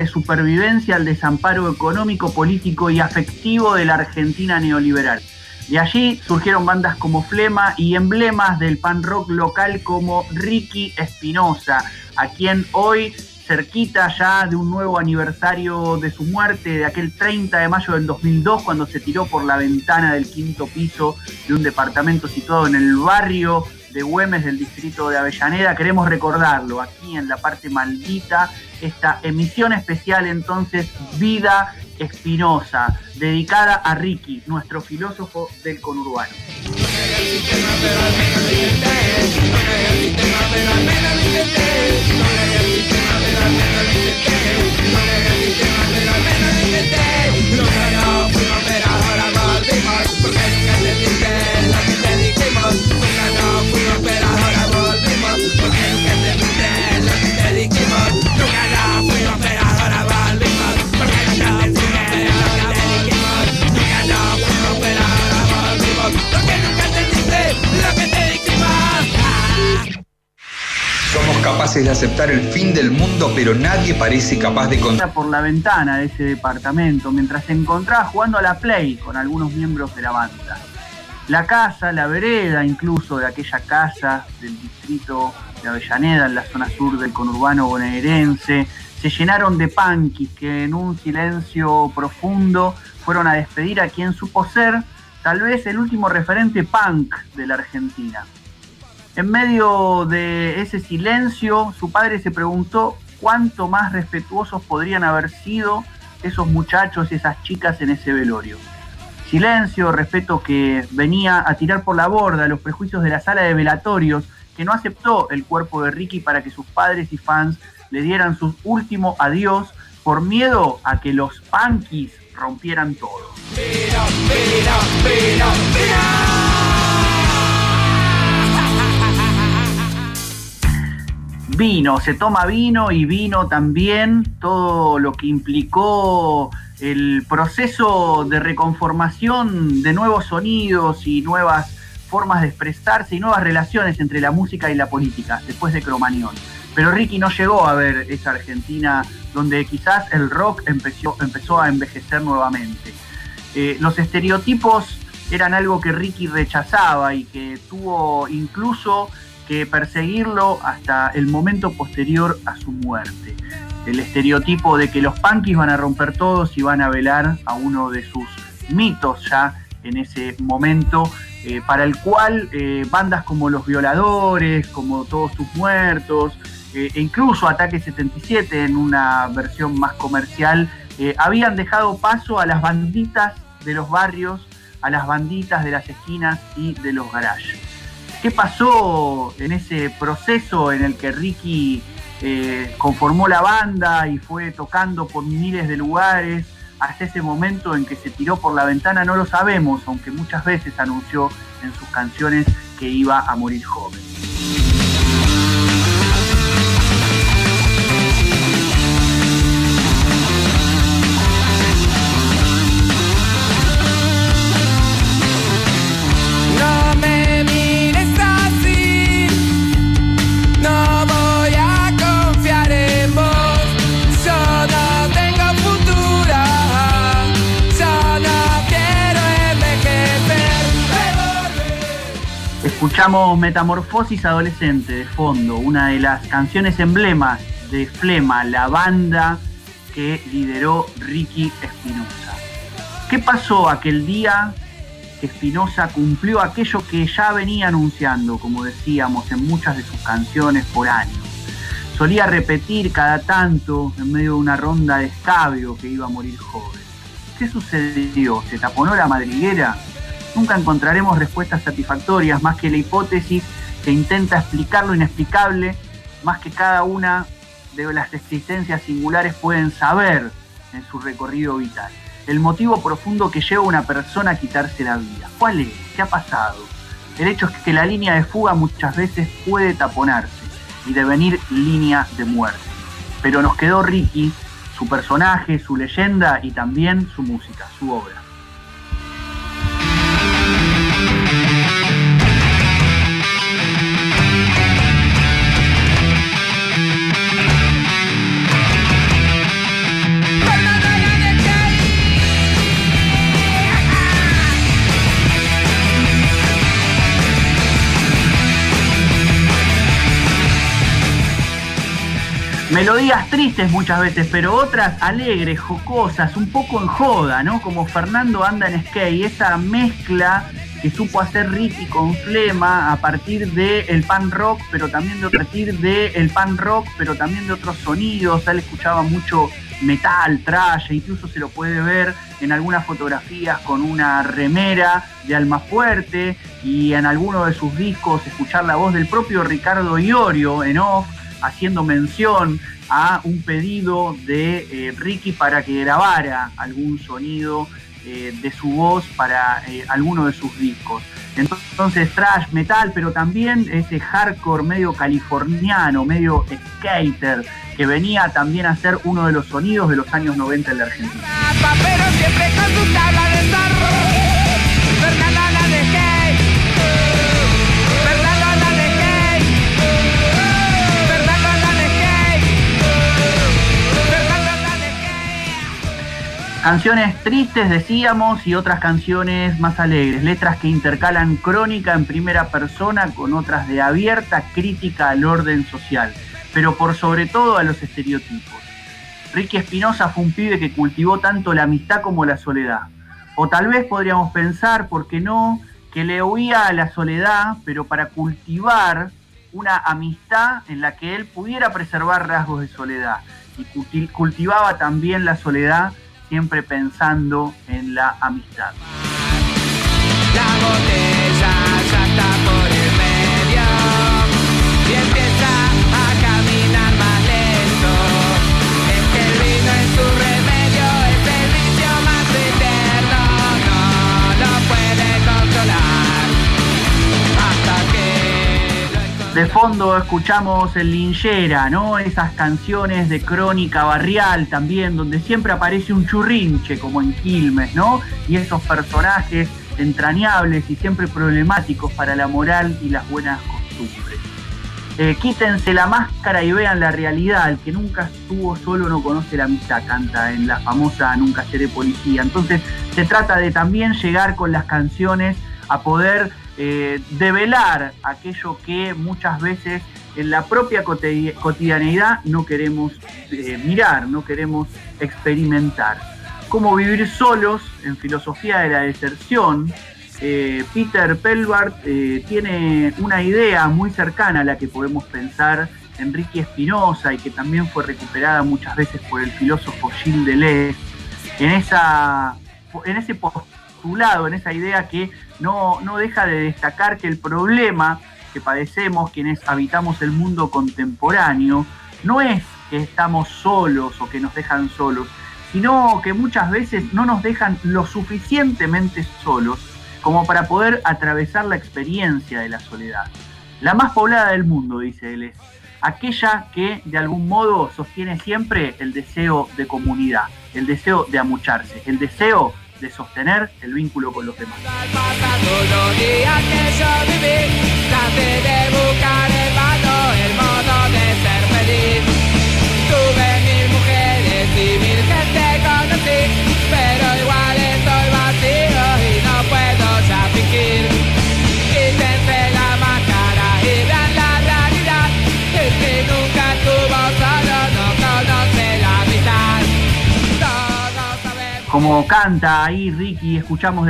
de supervivencia al desamparo económico, político y afectivo de la Argentina neoliberal. De allí surgieron bandas como Flema y emblemas del pan rock local como Ricky Espinosa, a quien hoy, cerquita ya de un nuevo aniversario de su muerte, de aquel 30 de mayo del 2002, cuando se tiró por la ventana del quinto piso de un departamento situado en el barrio de Güemes del distrito de Avellaneda. Queremos recordarlo aquí en la parte maldita, esta emisión especial entonces Vida Espinosa, dedicada a Ricky, nuestro filósofo del conurbano. De aceptar el fin del mundo, pero nadie parece capaz de contar. Por la ventana de ese departamento mientras se encontraba jugando a la Play con algunos miembros de la banda. La casa, la vereda incluso de aquella casa del distrito de Avellaneda, en la zona sur del conurbano bonaerense, se llenaron de punkis que en un silencio profundo fueron a despedir a quien supo ser tal vez el último referente punk de la Argentina. En medio de ese silencio, su padre se preguntó cuánto más respetuosos podrían haber sido esos muchachos y esas chicas en ese velorio. Silencio, respeto que venía a tirar por la borda los prejuicios de la sala de velatorios, que no aceptó el cuerpo de Ricky para que sus padres y fans le dieran su último adiós por miedo a que los punkis rompieran todo. Vino, se toma vino y vino también todo lo que implicó el proceso de reconformación de nuevos sonidos y nuevas formas de expresarse y nuevas relaciones entre la música y la política después de Cromañón. Pero Ricky no llegó a ver esa Argentina donde quizás el rock empezó, empezó a envejecer nuevamente. Eh, los estereotipos eran algo que Ricky rechazaba y que tuvo incluso que perseguirlo hasta el momento posterior a su muerte. El estereotipo de que los punkis van a romper todos y van a velar a uno de sus mitos ya en ese momento, eh, para el cual eh, bandas como Los Violadores, como Todos tus Muertos, eh, e incluso Ataque 77 en una versión más comercial, habían dejado paso a las banditas de los barrios, a las banditas de las esquinas y de los garajes. ¿Qué pasó en ese proceso en el que Ricky eh, conformó la banda y fue tocando por miles de lugares hasta ese momento en que se tiró por la ventana? No lo sabemos, aunque muchas veces anunció en sus canciones que iba a morir joven. Escuchamos Metamorfosis Adolescente de fondo, una de las canciones emblemas de Flema, la banda que lideró Ricky Espinosa. ¿Qué pasó aquel día que Espinosa cumplió aquello que ya venía anunciando, como decíamos, en muchas de sus canciones por años? Solía repetir cada tanto, en medio de una ronda de escabio, que iba a morir joven. ¿Qué sucedió? ¿Se taponó la madriguera? Nunca encontraremos respuestas satisfactorias más que la hipótesis que intenta explicar lo inexplicable, más que cada una de las existencias singulares pueden saber en su recorrido vital. El motivo profundo que lleva a una persona a quitarse la vida. ¿Cuál es? ¿Qué ha pasado? El hecho es que la línea de fuga muchas veces puede taponarse y devenir línea de muerte. Pero nos quedó Ricky, su personaje, su leyenda y también su música, su obra. Melodías tristes muchas veces, pero otras alegres, jocosas, un poco en joda, ¿no? Como Fernando anda en skate, esa mezcla que supo hacer Ricky con Flema a partir del el pan rock, pero también de a partir del el pan rock, pero también de otros sonidos. Él escuchaba mucho metal, trash, e incluso se lo puede ver en algunas fotografías con una remera de alma fuerte y en alguno de sus discos escuchar la voz del propio Ricardo Iorio en off haciendo mención a un pedido de eh, Ricky para que grabara algún sonido eh, de su voz para eh, alguno de sus discos. Entonces, trash, metal, pero también ese hardcore medio californiano, medio skater, que venía también a ser uno de los sonidos de los años 90 en la Argentina. Canciones tristes, decíamos, y otras canciones más alegres, letras que intercalan crónica en primera persona con otras de abierta crítica al orden social, pero por sobre todo a los estereotipos. Ricky Espinosa fue un pibe que cultivó tanto la amistad como la soledad. O tal vez podríamos pensar, ¿por qué no?, que le huía a la soledad, pero para cultivar una amistad en la que él pudiera preservar rasgos de soledad. Y cultivaba también la soledad siempre pensando en la amistad. De fondo escuchamos el Linchera, ¿no? Esas canciones de crónica barrial también, donde siempre aparece un churrinche, como en Quilmes, ¿no? Y esos personajes entrañables y siempre problemáticos para la moral y las buenas costumbres. Eh, quítense la máscara y vean la realidad. El que nunca estuvo solo no conoce la amistad, canta en la famosa Nunca seré policía. Entonces se trata de también llegar con las canciones a poder eh, develar aquello que muchas veces en la propia cotidianeidad no queremos eh, mirar, no queremos experimentar. Cómo vivir solos en filosofía de la deserción. Eh, Peter Pelbart tiene una idea muy cercana a la que podemos pensar Enrique Espinosa y que también fue recuperada muchas veces por el filósofo Gilles Deleuze en, ese postulado, en esa idea que no, deja de destacar que el problema que padecemos quienes habitamos el mundo contemporáneo no es que estamos solos o que nos dejan solos, sino que muchas veces no nos dejan lo suficientemente solos como para poder atravesar la experiencia de la soledad. La más poblada del mundo, dice él, es aquella que de algún modo sostiene siempre el deseo de comunidad, el deseo de amucharse, el deseo de sostener el vínculo con los demás. Canta ahí Ricky, escuchamos de